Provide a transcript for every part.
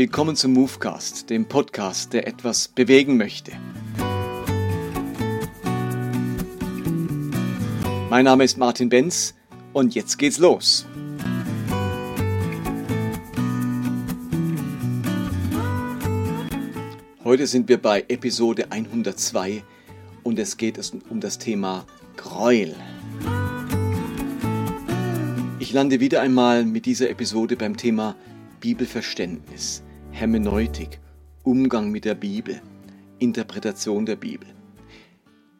Willkommen zum Movecast, dem Podcast, der etwas bewegen möchte. Mein Name ist Martin Benz und jetzt geht's los. Heute sind wir bei Episode 102 und es geht um das Thema Gräuel. Ich lande wieder einmal mit dieser Episode beim Thema Bibelverständnis, Hermeneutik, Umgang mit der Bibel, Interpretation der Bibel.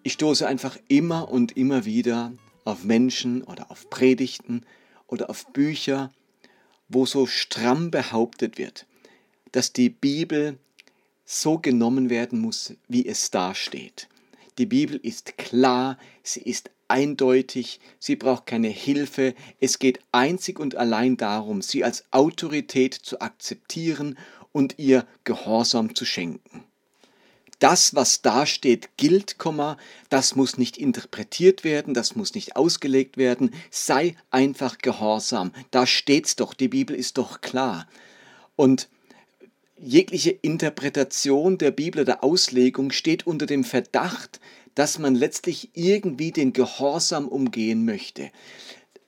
Ich stoße einfach immer und immer wieder auf Menschen oder auf Predigten oder auf Bücher, wo so stramm behauptet wird, dass die Bibel so genommen werden muss, wie es dasteht. Die Bibel ist klar, sie ist eindeutig, sie braucht keine Hilfe, es geht einzig und allein darum, sie als Autorität zu akzeptieren und ihr Gehorsam zu schenken. Das, was da steht, gilt, das muss nicht interpretiert werden, das muss nicht ausgelegt werden, sei einfach gehorsam. Da steht's doch, die Bibel ist doch klar. Und jegliche Interpretation der Bibel oder Auslegung steht unter dem Verdacht, dass man letztlich irgendwie den Gehorsam umgehen möchte.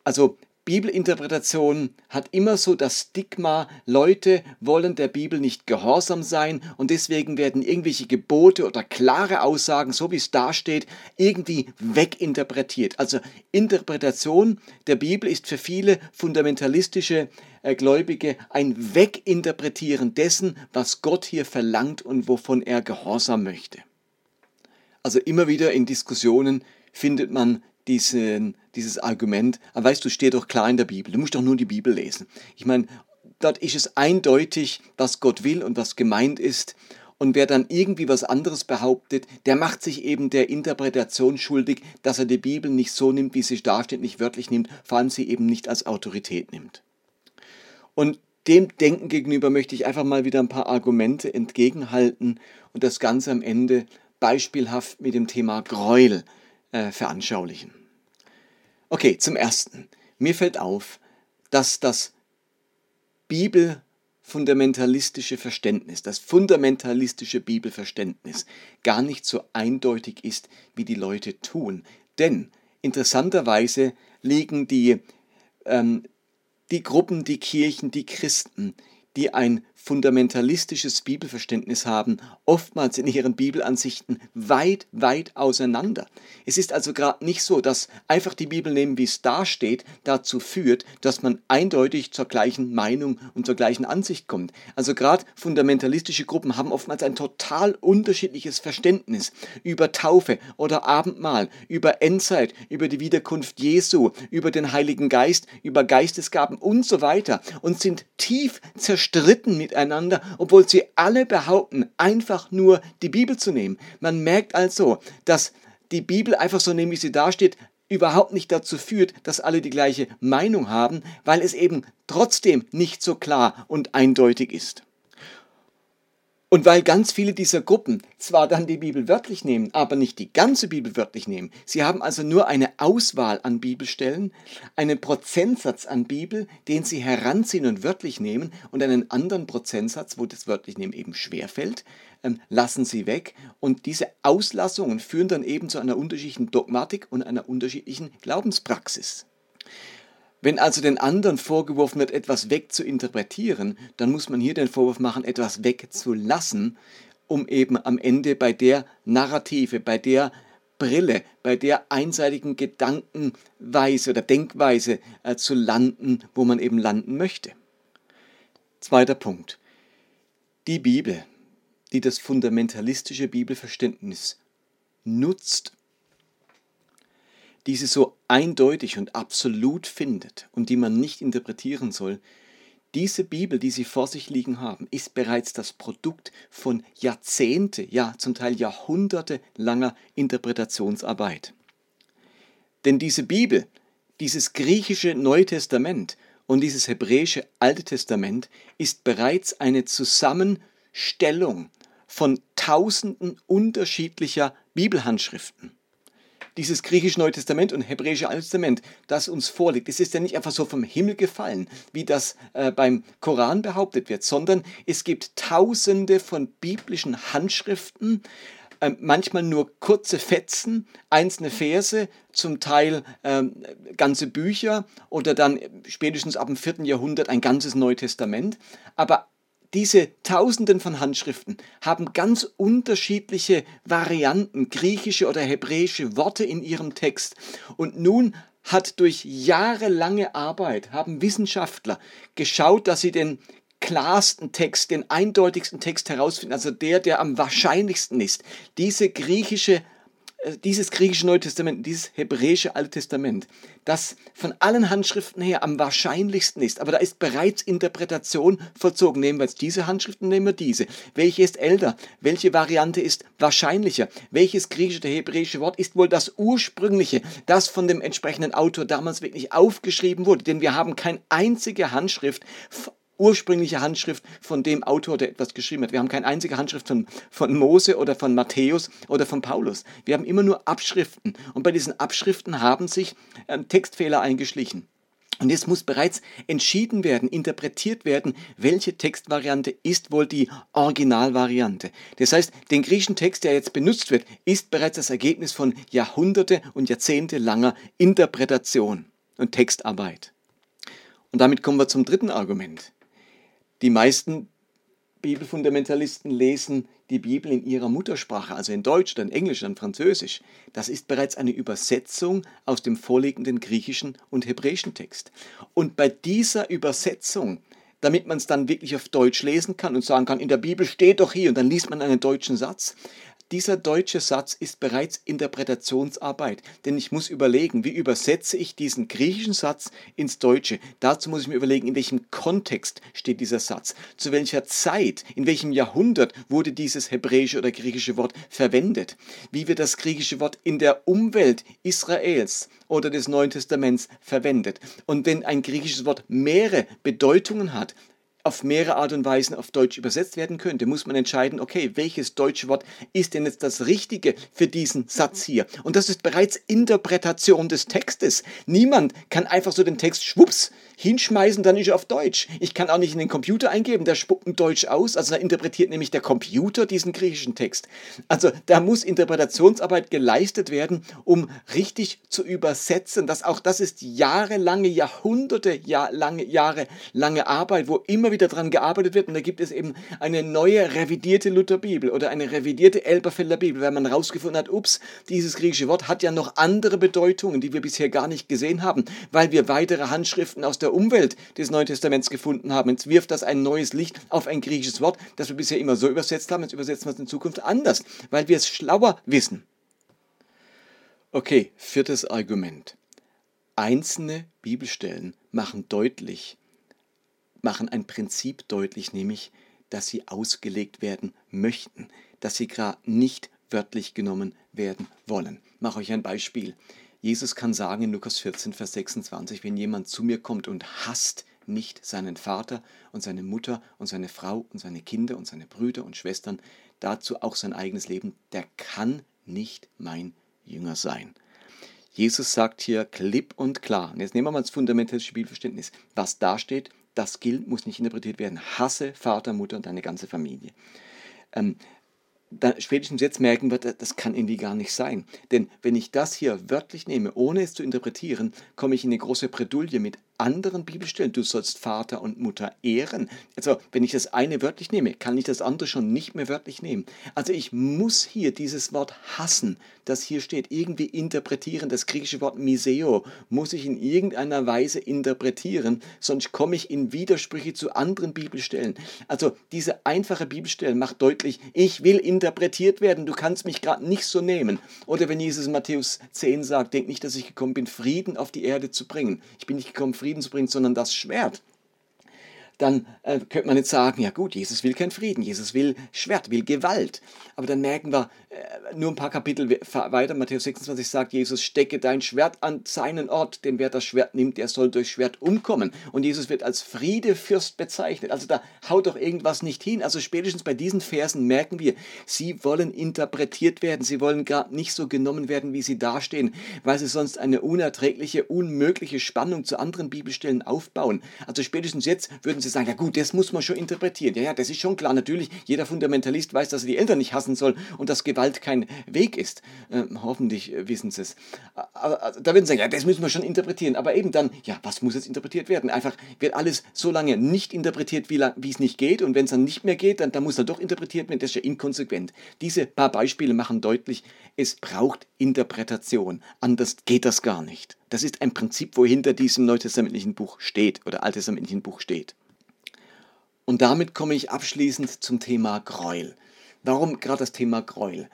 Also Bibelinterpretation hat immer so das Stigma, Leute wollen der Bibel nicht gehorsam sein und deswegen werden irgendwelche Gebote oder klare Aussagen, so wie es da steht, irgendwie weginterpretiert. Also Interpretation der Bibel ist für viele fundamentalistische äh, Gläubige ein Weginterpretieren dessen, was Gott hier verlangt und wovon er gehorsam möchte. Also immer wieder in Diskussionen findet man diesen, dieses Argument, aber weißt du, steht doch klar in der Bibel, du musst doch nur die Bibel lesen. Ich meine, dort ist es eindeutig, was Gott will und was gemeint ist. Und wer dann irgendwie was anderes behauptet, der macht sich eben der Interpretation schuldig, dass er die Bibel nicht so nimmt, wie sie dasteht, nicht wörtlich nimmt, vor allem sie eben nicht als Autorität nimmt. Und dem Denken gegenüber möchte ich einfach mal wieder ein paar Argumente entgegenhalten und das Ganze am Ende beispielhaft mit dem Thema Gräuel äh, veranschaulichen. Okay, zum Ersten. Mir fällt auf, dass das bibelfundamentalistische Verständnis, das fundamentalistische Bibelverständnis gar nicht so eindeutig ist, wie die Leute tun. Denn interessanterweise liegen die, ähm, die Gruppen, die Kirchen, die Christen, die ein fundamentalistisches Bibelverständnis haben, oftmals in ihren Bibelansichten weit, weit auseinander. Es ist also gerade nicht so, dass einfach die Bibel nehmen, wie es da steht, dazu führt, dass man eindeutig zur gleichen Meinung und zur gleichen Ansicht kommt. Also gerade fundamentalistische Gruppen haben oftmals ein total unterschiedliches Verständnis über Taufe oder Abendmahl, über Endzeit, über die Wiederkunft Jesu, über den Heiligen Geist, über Geistesgaben und so weiter und sind tief zerstritten mit miteinander, obwohl sie alle behaupten, einfach nur die Bibel zu nehmen. Man merkt also, dass die Bibel einfach so nehmen, wie sie dasteht, überhaupt nicht dazu führt, dass alle die gleiche Meinung haben, weil es eben trotzdem nicht so klar und eindeutig ist. Und weil ganz viele dieser Gruppen zwar dann die Bibel wörtlich nehmen, aber nicht die ganze Bibel wörtlich nehmen, sie haben also nur eine Auswahl an Bibelstellen, einen Prozentsatz an Bibel, den sie heranziehen und wörtlich nehmen, und einen anderen Prozentsatz, wo das wörtlich nehmen eben schwerfällt, ähm, lassen sie weg. Und diese Auslassungen führen dann eben zu einer unterschiedlichen Dogmatik und einer unterschiedlichen Glaubenspraxis. Wenn also den anderen vorgeworfen wird, etwas wegzuinterpretieren, dann muss man hier den Vorwurf machen, etwas wegzulassen, um eben am Ende bei der Narrative, bei der Brille, bei der einseitigen Gedankenweise oder Denkweise äh, zu landen, wo man eben landen möchte. Zweiter Punkt. Die Bibel, die das fundamentalistische Bibelverständnis nutzt, die sie so eindeutig und absolut findet und die man nicht interpretieren soll, diese Bibel, die Sie vor sich liegen haben, ist bereits das Produkt von Jahrzehnte, ja zum Teil Jahrhunderte langer Interpretationsarbeit. Denn diese Bibel, dieses griechische Neue Testament und dieses hebräische Alte Testament ist bereits eine Zusammenstellung von tausenden unterschiedlicher Bibelhandschriften. Dieses griechische Neue Testament und hebräische Alte Testament, das uns vorliegt, es ist ja nicht einfach so vom Himmel gefallen, wie das äh, beim Koran behauptet wird, sondern es gibt tausende von biblischen Handschriften, äh, manchmal nur kurze Fetzen, einzelne Verse, zum Teil äh, ganze Bücher oder dann spätestens ab dem vierten Jahrhundert ein ganzes Neue Testament. Aber diese Tausenden von Handschriften haben ganz unterschiedliche Varianten, griechische oder hebräische Worte in ihrem Text. Und nun hat durch jahrelange Arbeit, haben Wissenschaftler geschaut, dass sie den klarsten Text, den eindeutigsten Text herausfinden, also der, der am wahrscheinlichsten ist. Diese griechische dieses griechische Neue Testament, dieses hebräische Alte Testament, das von allen Handschriften her am wahrscheinlichsten ist, aber da ist bereits Interpretation vollzogen. Nehmen wir jetzt diese Handschriften, nehmen wir diese. Welche ist älter? Welche Variante ist wahrscheinlicher? Welches griechische oder hebräische Wort ist wohl das ursprüngliche, das von dem entsprechenden Autor damals wirklich aufgeschrieben wurde? Denn wir haben keine einzige Handschrift ursprüngliche Handschrift von dem Autor, der etwas geschrieben hat. Wir haben keine einzige Handschrift von, von Mose oder von Matthäus oder von Paulus. Wir haben immer nur Abschriften. Und bei diesen Abschriften haben sich äh, Textfehler eingeschlichen. Und jetzt muss bereits entschieden werden, interpretiert werden, welche Textvariante ist wohl die Originalvariante. Das heißt, den griechischen Text, der jetzt benutzt wird, ist bereits das Ergebnis von Jahrhunderte und Jahrzehnte langer Interpretation und Textarbeit. Und damit kommen wir zum dritten Argument. Die meisten Bibelfundamentalisten lesen die Bibel in ihrer Muttersprache, also in Deutsch, dann Englisch, dann Französisch. Das ist bereits eine Übersetzung aus dem vorliegenden griechischen und hebräischen Text. Und bei dieser Übersetzung, damit man es dann wirklich auf Deutsch lesen kann und sagen kann, in der Bibel steht doch hier und dann liest man einen deutschen Satz, dieser deutsche Satz ist bereits Interpretationsarbeit, denn ich muss überlegen, wie übersetze ich diesen griechischen Satz ins Deutsche. Dazu muss ich mir überlegen, in welchem Kontext steht dieser Satz, zu welcher Zeit, in welchem Jahrhundert wurde dieses hebräische oder griechische Wort verwendet, wie wird das griechische Wort in der Umwelt Israels oder des Neuen Testaments verwendet. Und wenn ein griechisches Wort mehrere Bedeutungen hat, auf mehrere Art und Weisen auf Deutsch übersetzt werden könnte, muss man entscheiden, okay, welches deutsche Wort ist denn jetzt das Richtige für diesen Satz hier? Und das ist bereits Interpretation des Textes. Niemand kann einfach so den Text schwupps hinschmeißen, dann ist er auf Deutsch. Ich kann auch nicht in den Computer eingeben, der spuckt ein Deutsch aus, also da interpretiert nämlich der Computer diesen griechischen Text. Also da muss Interpretationsarbeit geleistet werden, um richtig zu übersetzen. Das, auch das ist jahrelange, Jahrhunderte, Jahr, lange, Jahre lange Arbeit, wo immer wieder daran gearbeitet wird und da gibt es eben eine neue revidierte Lutherbibel oder eine revidierte Elberfelder Bibel, weil man herausgefunden hat, ups, dieses griechische Wort hat ja noch andere Bedeutungen, die wir bisher gar nicht gesehen haben, weil wir weitere Handschriften aus der Umwelt des Neuen Testaments gefunden haben. Jetzt wirft das ein neues Licht auf ein griechisches Wort, das wir bisher immer so übersetzt haben, jetzt übersetzen wir es in Zukunft anders, weil wir es schlauer wissen. Okay, viertes Argument. Einzelne Bibelstellen machen deutlich, machen ein Prinzip deutlich, nämlich, dass sie ausgelegt werden möchten, dass sie gerade nicht wörtlich genommen werden wollen. Ich mache euch ein Beispiel. Jesus kann sagen in Lukas 14, Vers 26, wenn jemand zu mir kommt und hasst nicht seinen Vater und seine Mutter und seine Frau und seine Kinder und seine Brüder und Schwestern, dazu auch sein eigenes Leben, der kann nicht mein Jünger sein. Jesus sagt hier klipp und klar, und jetzt nehmen wir mal das fundamentale Spielverständnis, was da steht, das gilt, muss nicht interpretiert werden. Hasse Vater, Mutter und deine ganze Familie. Ähm, dann spätestens jetzt merken wir, das kann irgendwie gar nicht sein. Denn wenn ich das hier wörtlich nehme, ohne es zu interpretieren, komme ich in eine große Bredouille mit anderen Bibelstellen. Du sollst Vater und Mutter ehren. Also, wenn ich das eine wörtlich nehme, kann ich das andere schon nicht mehr wörtlich nehmen. Also, ich muss hier dieses Wort hassen, das hier steht, irgendwie interpretieren. Das griechische Wort miseo muss ich in irgendeiner Weise interpretieren, sonst komme ich in Widersprüche zu anderen Bibelstellen. Also, diese einfache Bibelstelle macht deutlich, ich will interpretiert werden, du kannst mich gerade nicht so nehmen. Oder wenn Jesus in Matthäus 10 sagt, denk nicht, dass ich gekommen bin, Frieden auf die Erde zu bringen. Ich bin nicht gekommen, Frieden Frieden zu bringen, sondern das Schwert, dann äh, könnte man jetzt sagen, ja gut, Jesus will keinen Frieden, Jesus will Schwert, will Gewalt. Aber dann merken wir, nur ein paar Kapitel weiter, Matthäus 26 sagt Jesus, stecke dein Schwert an seinen Ort, denn wer das Schwert nimmt, der soll durch Schwert umkommen. Und Jesus wird als Friedefürst bezeichnet. Also da haut doch irgendwas nicht hin. Also spätestens bei diesen Versen merken wir, sie wollen interpretiert werden, sie wollen gerade nicht so genommen werden, wie sie dastehen, weil sie sonst eine unerträgliche, unmögliche Spannung zu anderen Bibelstellen aufbauen. Also spätestens jetzt würden sie sagen, ja gut, das muss man schon interpretieren. Ja, ja, das ist schon klar. Natürlich, jeder Fundamentalist weiß, dass er die Eltern nicht hassen soll und dass Gewalt Gewalt kein Weg ist. Ähm, hoffentlich äh, wissen sie es. Aber, da würden sie sagen, ja, das müssen wir schon interpretieren. Aber eben dann, ja, was muss jetzt interpretiert werden? Einfach wird alles so lange nicht interpretiert, wie, wie es nicht geht. Und wenn es dann nicht mehr geht, dann, dann muss er doch interpretiert werden. Das ist ja inkonsequent. Diese paar Beispiele machen deutlich, es braucht Interpretation. Anders geht das gar nicht. Das ist ein Prinzip, wo hinter diesem neutestamentlichen Buch steht oder alttestamentlichen Buch steht. Und damit komme ich abschließend zum Thema Gräuel. Warum gerade das Thema Gräuel?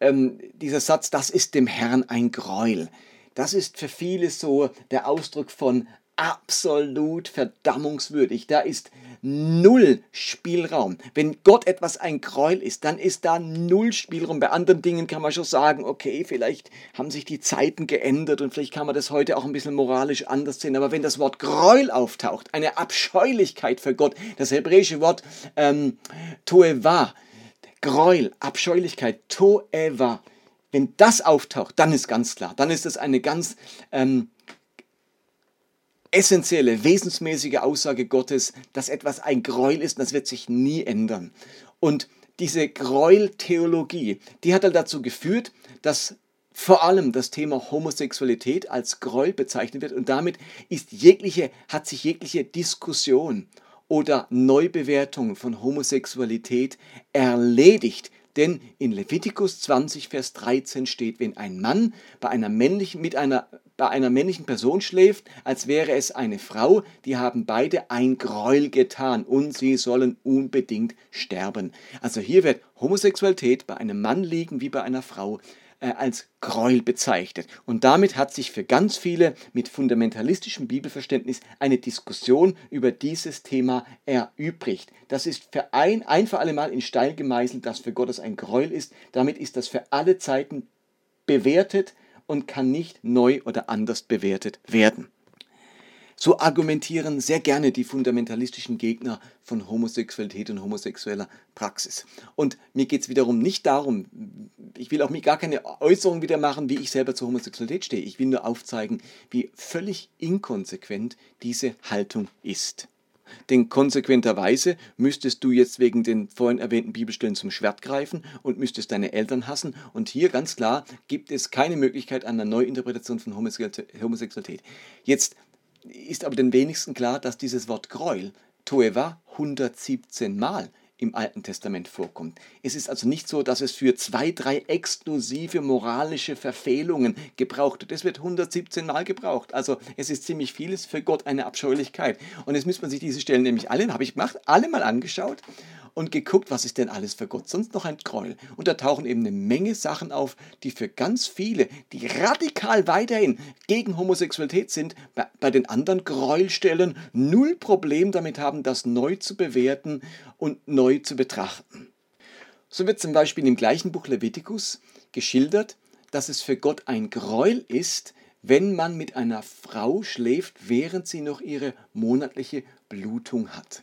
Ähm, dieser Satz, das ist dem Herrn ein Gräuel. Das ist für viele so der Ausdruck von absolut verdammungswürdig. Da ist null Spielraum. Wenn Gott etwas ein Gräuel ist, dann ist da null Spielraum. Bei anderen Dingen kann man schon sagen, okay, vielleicht haben sich die Zeiten geändert und vielleicht kann man das heute auch ein bisschen moralisch anders sehen. Aber wenn das Wort Gräuel auftaucht, eine Abscheulichkeit für Gott, das hebräische Wort ähm, Toeva, Gräuel, Abscheulichkeit, Toeva, wenn das auftaucht, dann ist ganz klar, dann ist das eine ganz ähm, essentielle, wesensmäßige Aussage Gottes, dass etwas ein Gräuel ist und das wird sich nie ändern. Und diese Gräueltheologie, die hat halt dazu geführt, dass vor allem das Thema Homosexualität als Gräuel bezeichnet wird und damit ist jegliche, hat sich jegliche Diskussion oder Neubewertung von Homosexualität erledigt. Denn in Levitikus 20, Vers 13 steht, wenn ein Mann bei einer männlichen, mit einer, bei einer männlichen Person schläft, als wäre es eine Frau, die haben beide ein Gräuel getan und sie sollen unbedingt sterben. Also hier wird Homosexualität bei einem Mann liegen wie bei einer Frau als Gräuel bezeichnet. Und damit hat sich für ganz viele mit fundamentalistischem Bibelverständnis eine Diskussion über dieses Thema erübrigt. Das ist für ein, ein für alle Mal in Stein gemeißelt, dass für Gottes ein Gräuel ist. Damit ist das für alle Zeiten bewertet und kann nicht neu oder anders bewertet werden. So argumentieren sehr gerne die fundamentalistischen Gegner von Homosexualität und homosexueller Praxis. Und mir geht es wiederum nicht darum, ich will auch gar keine Äußerung wieder machen, wie ich selber zur Homosexualität stehe. Ich will nur aufzeigen, wie völlig inkonsequent diese Haltung ist. Denn konsequenterweise müsstest du jetzt wegen den vorhin erwähnten Bibelstellen zum Schwert greifen und müsstest deine Eltern hassen. Und hier ganz klar gibt es keine Möglichkeit einer Neuinterpretation von Homosexualität. Jetzt ist aber den wenigsten klar, dass dieses Wort Gräuel, Toeva, 117 Mal im Alten Testament vorkommt. Es ist also nicht so, dass es für zwei, drei exklusive moralische Verfehlungen gebraucht wird. Es wird 117 Mal gebraucht. Also es ist ziemlich vieles für Gott eine Abscheulichkeit. Und jetzt müsste man sich diese Stellen nämlich alle, habe ich gemacht, alle mal angeschaut und geguckt, was ist denn alles für Gott sonst noch ein Gräuel. Und da tauchen eben eine Menge Sachen auf, die für ganz viele, die radikal weiterhin gegen Homosexualität sind, bei, bei den anderen Gräuelstellen null Problem damit haben, das neu zu bewerten und neu zu betrachten. So wird zum Beispiel im gleichen Buch Levitikus geschildert, dass es für Gott ein Gräuel ist, wenn man mit einer Frau schläft, während sie noch ihre monatliche Blutung hat.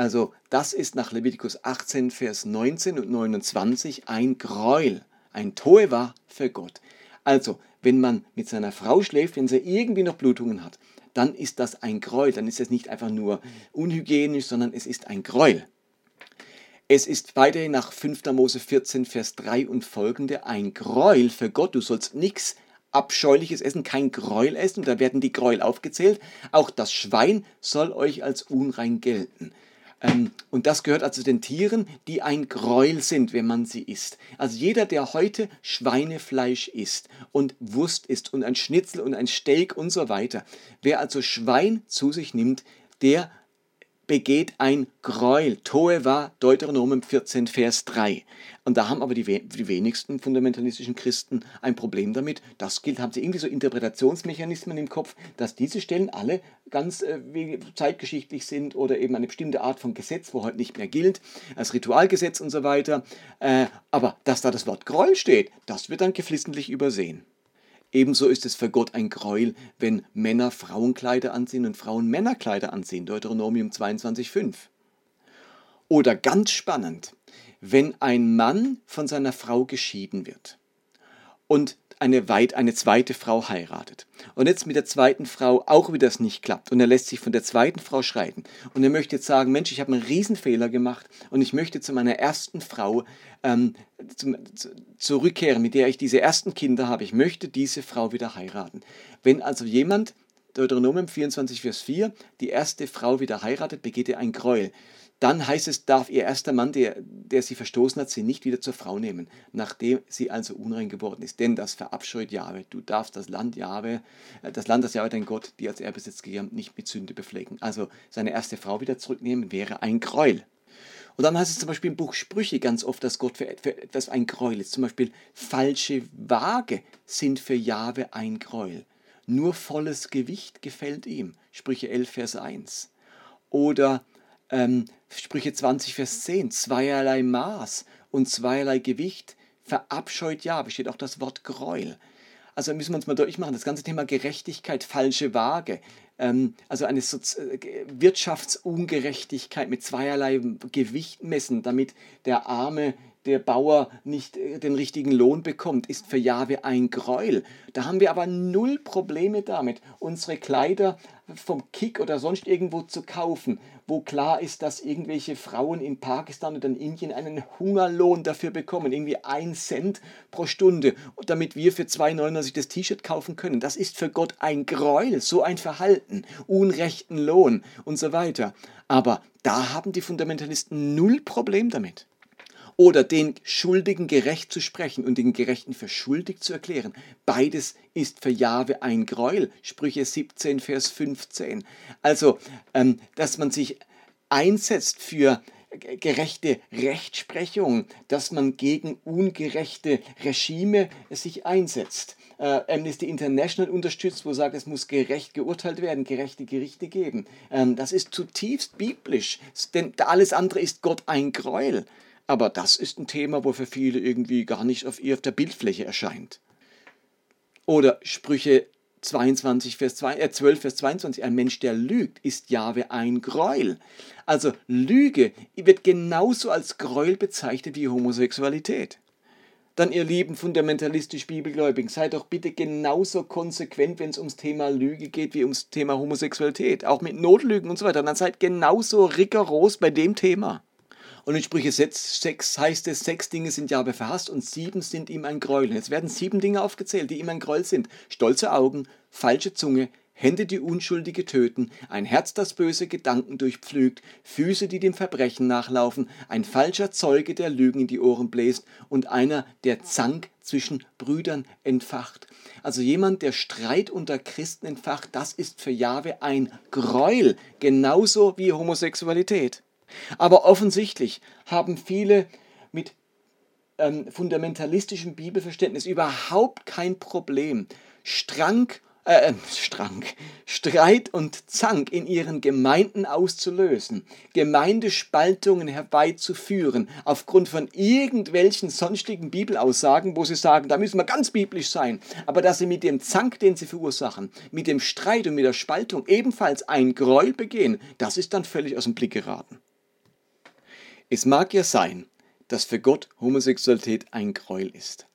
Also das ist nach Levitikus 18, Vers 19 und 29 ein Gräuel, ein Toeva für Gott. Also, wenn man mit seiner Frau schläft, wenn sie irgendwie noch Blutungen hat, dann ist das ein Gräuel. Dann ist es nicht einfach nur unhygienisch, sondern es ist ein Gräuel. Es ist weiterhin nach 5. Mose 14, Vers 3 und folgende ein Gräuel für Gott. Du sollst nichts abscheuliches Essen, kein Gräuel essen. Da werden die Gräuel aufgezählt. Auch das Schwein soll euch als unrein gelten. Ähm, und das gehört also den Tieren, die ein Gräuel sind, wenn man sie isst. Also jeder, der heute Schweinefleisch isst und Wurst isst und ein Schnitzel und ein Steak und so weiter, wer also Schwein zu sich nimmt, der begeht ein Gräuel. Toe war Deuteronomium 14, Vers 3. Und da haben aber die, die, wenigsten fundamentalistischen Christen ein Problem damit. Das gilt, haben sie irgendwie so Interpretationsmechanismen im Kopf, dass diese Stellen alle ganz äh, zeitgeschichtlich sind oder eben eine bestimmte Art von Gesetz, wo heute nicht mehr gilt, als Ritualgesetz und so weiter. Äh, aber dass da das Wort Gräuel steht, das wird dann geflissentlich übersehen. Ebenso ist es für Gott ein Gräuel, wenn Männer Frauenkleider anziehen und Frauen Männerkleider anziehen. Deuteronomium 22,5. Oder ganz spannend, wenn ein Mann von seiner Frau geschieden wird und eine, weit, eine zweite Frau heiratet und jetzt mit der zweiten Frau auch wieder es nicht klappt und er lässt sich von der zweiten Frau schreiten und er möchte jetzt sagen, Mensch, ich habe einen Riesenfehler gemacht und ich möchte zu meiner ersten Frau ähm, zum, zu, zurückkehren, mit der ich diese ersten Kinder habe. Ich möchte diese Frau wieder heiraten. Wenn also jemand Deuteronomium 24, Vers 4, die erste Frau wieder heiratet, begeht er ein Gräuel dann heißt es, darf ihr erster Mann, der, der sie verstoßen hat, sie nicht wieder zur Frau nehmen, nachdem sie also unrein geworden ist. Denn das verabscheut Jahwe. Du darfst das Land Jahwe, äh, das Land, das Jahwe dein Gott, die als Erbesitz gegeben, nicht mit Sünde beflecken. Also seine erste Frau wieder zurücknehmen wäre ein Gräuel. Und dann heißt es zum Beispiel im Buch Sprüche ganz oft, dass Gott für, etwas ein Gräuel ist. Zum Beispiel falsche Waage sind für Jahwe ein Gräuel. Nur volles Gewicht gefällt ihm. Sprüche 11, Vers 1. Oder ähm, Sprüche 20, Vers 10, zweierlei Maß und zweierlei Gewicht verabscheut ja, besteht auch das Wort Gräuel. Also müssen wir uns mal deutlich machen, das ganze Thema Gerechtigkeit, falsche Waage, ähm, also eine Sozi äh, Wirtschaftsungerechtigkeit mit zweierlei Gewicht messen, damit der arme der Bauer nicht äh, den richtigen Lohn bekommt, ist für Jahwe ein Gräuel. Da haben wir aber null Probleme damit, unsere Kleider vom Kick oder sonst irgendwo zu kaufen, wo klar ist, dass irgendwelche Frauen in Pakistan oder in Indien einen Hungerlohn dafür bekommen, irgendwie ein Cent pro Stunde, damit wir für 2,99 das T-Shirt kaufen können. Das ist für Gott ein Gräuel, so ein Verhalten, unrechten Lohn und so weiter. Aber da haben die Fundamentalisten null Problem damit oder den Schuldigen gerecht zu sprechen und den Gerechten für schuldig zu erklären. Beides ist für Jahwe ein Gräuel. Sprüche 17, Vers 15. Also, ähm, dass man sich einsetzt für gerechte Rechtsprechung, dass man gegen ungerechte Regime sich einsetzt. Äh, Amnesty International unterstützt, wo sagt, es muss gerecht geurteilt werden, gerechte Gerichte geben. Ähm, das ist zutiefst biblisch, denn alles andere ist Gott ein Gräuel. Aber das ist ein Thema, wo für viele irgendwie gar nicht auf, auf der Bildfläche erscheint. Oder Sprüche 22, Vers 2, äh 12, Vers 22, ein Mensch, der lügt, ist Jahwe ein Gräuel. Also Lüge wird genauso als Gräuel bezeichnet wie Homosexualität. Dann, ihr lieben fundamentalistisch Bibelgläubigen, seid doch bitte genauso konsequent, wenn es ums Thema Lüge geht, wie ums Thema Homosexualität. Auch mit Notlügen und so weiter. Dann seid genauso rigoros bei dem Thema. Und in Sprüche 6 heißt es, sechs Dinge sind Jahwe verhasst und sieben sind ihm ein Gräuel. Jetzt werden sieben Dinge aufgezählt, die ihm ein Gräuel sind. Stolze Augen, falsche Zunge, Hände, die Unschuldige töten, ein Herz, das böse Gedanken durchpflügt, Füße, die dem Verbrechen nachlaufen, ein falscher Zeuge, der Lügen in die Ohren bläst und einer, der Zank zwischen Brüdern entfacht. Also jemand, der Streit unter Christen entfacht, das ist für Jahwe ein Gräuel, genauso wie Homosexualität. Aber offensichtlich haben viele mit ähm, fundamentalistischem Bibelverständnis überhaupt kein Problem, Strank äh, äh, Strang, Streit und Zank in ihren Gemeinden auszulösen, Gemeindespaltungen herbeizuführen, aufgrund von irgendwelchen sonstigen Bibelaussagen, wo sie sagen, da müssen wir ganz biblisch sein, aber dass sie mit dem Zank, den sie verursachen, mit dem Streit und mit der Spaltung ebenfalls ein Gräuel begehen, das ist dann völlig aus dem Blick geraten. Es mag ja sein, dass für Gott Homosexualität ein Gräuel ist.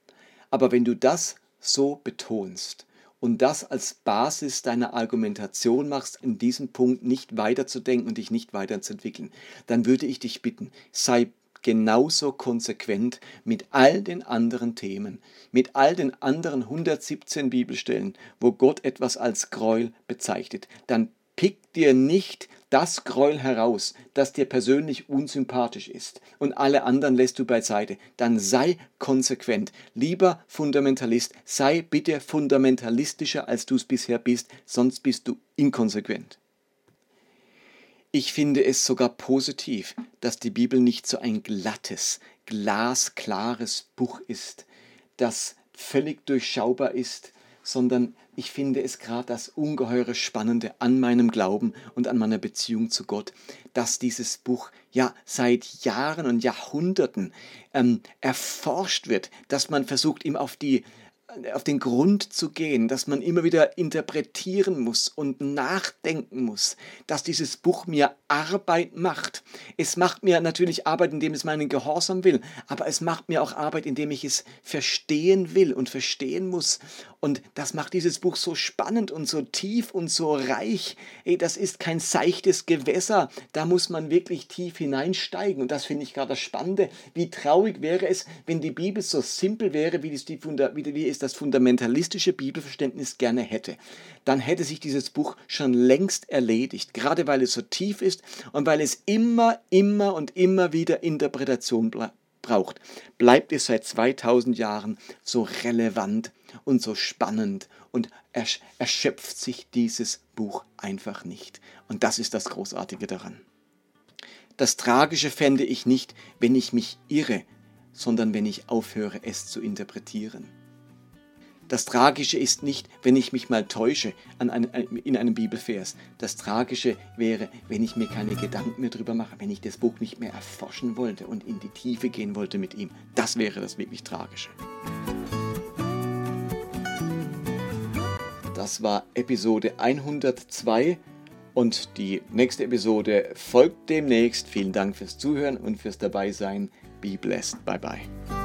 Aber wenn du das so betonst und das als Basis deiner Argumentation machst, in diesem Punkt nicht weiterzudenken und dich nicht weiterzuentwickeln, dann würde ich dich bitten, sei genauso konsequent mit all den anderen Themen, mit all den anderen 117 Bibelstellen, wo Gott etwas als Gräuel bezeichnet. Dann pick dir nicht das Gräuel heraus, das dir persönlich unsympathisch ist, und alle anderen lässt du beiseite, dann sei konsequent. Lieber Fundamentalist, sei bitte fundamentalistischer, als du es bisher bist, sonst bist du inkonsequent. Ich finde es sogar positiv, dass die Bibel nicht so ein glattes, glasklares Buch ist, das völlig durchschaubar ist, sondern ich finde es gerade das ungeheure Spannende an meinem Glauben und an meiner Beziehung zu Gott, dass dieses Buch ja seit Jahren und Jahrhunderten ähm, erforscht wird, dass man versucht, ihm auf die auf den Grund zu gehen, dass man immer wieder interpretieren muss und nachdenken muss, dass dieses Buch mir Arbeit macht. Es macht mir natürlich Arbeit, indem es meinen Gehorsam will, aber es macht mir auch Arbeit, indem ich es verstehen will und verstehen muss. Und das macht dieses Buch so spannend und so tief und so reich. Ey, das ist kein seichtes Gewässer, da muss man wirklich tief hineinsteigen. Und das finde ich gerade das Spannende. Wie traurig wäre es, wenn die Bibel so simpel wäre, wie, die, wie es das fundamentalistische Bibelverständnis gerne hätte. Dann hätte sich dieses Buch schon längst erledigt, gerade weil es so tief ist und weil es immer, immer und immer wieder Interpretation braucht. Bleibt es seit 2000 Jahren so relevant und so spannend und erschöpft sich dieses Buch einfach nicht. Und das ist das Großartige daran. Das Tragische fände ich nicht, wenn ich mich irre, sondern wenn ich aufhöre, es zu interpretieren. Das Tragische ist nicht, wenn ich mich mal täusche an einem, in einem Bibelvers. Das Tragische wäre, wenn ich mir keine Gedanken mehr drüber mache, wenn ich das Buch nicht mehr erforschen wollte und in die Tiefe gehen wollte mit ihm. Das wäre das wirklich Tragische. Das war Episode 102 und die nächste Episode folgt demnächst. Vielen Dank fürs Zuhören und fürs Dabeisein. Be blessed. Bye bye.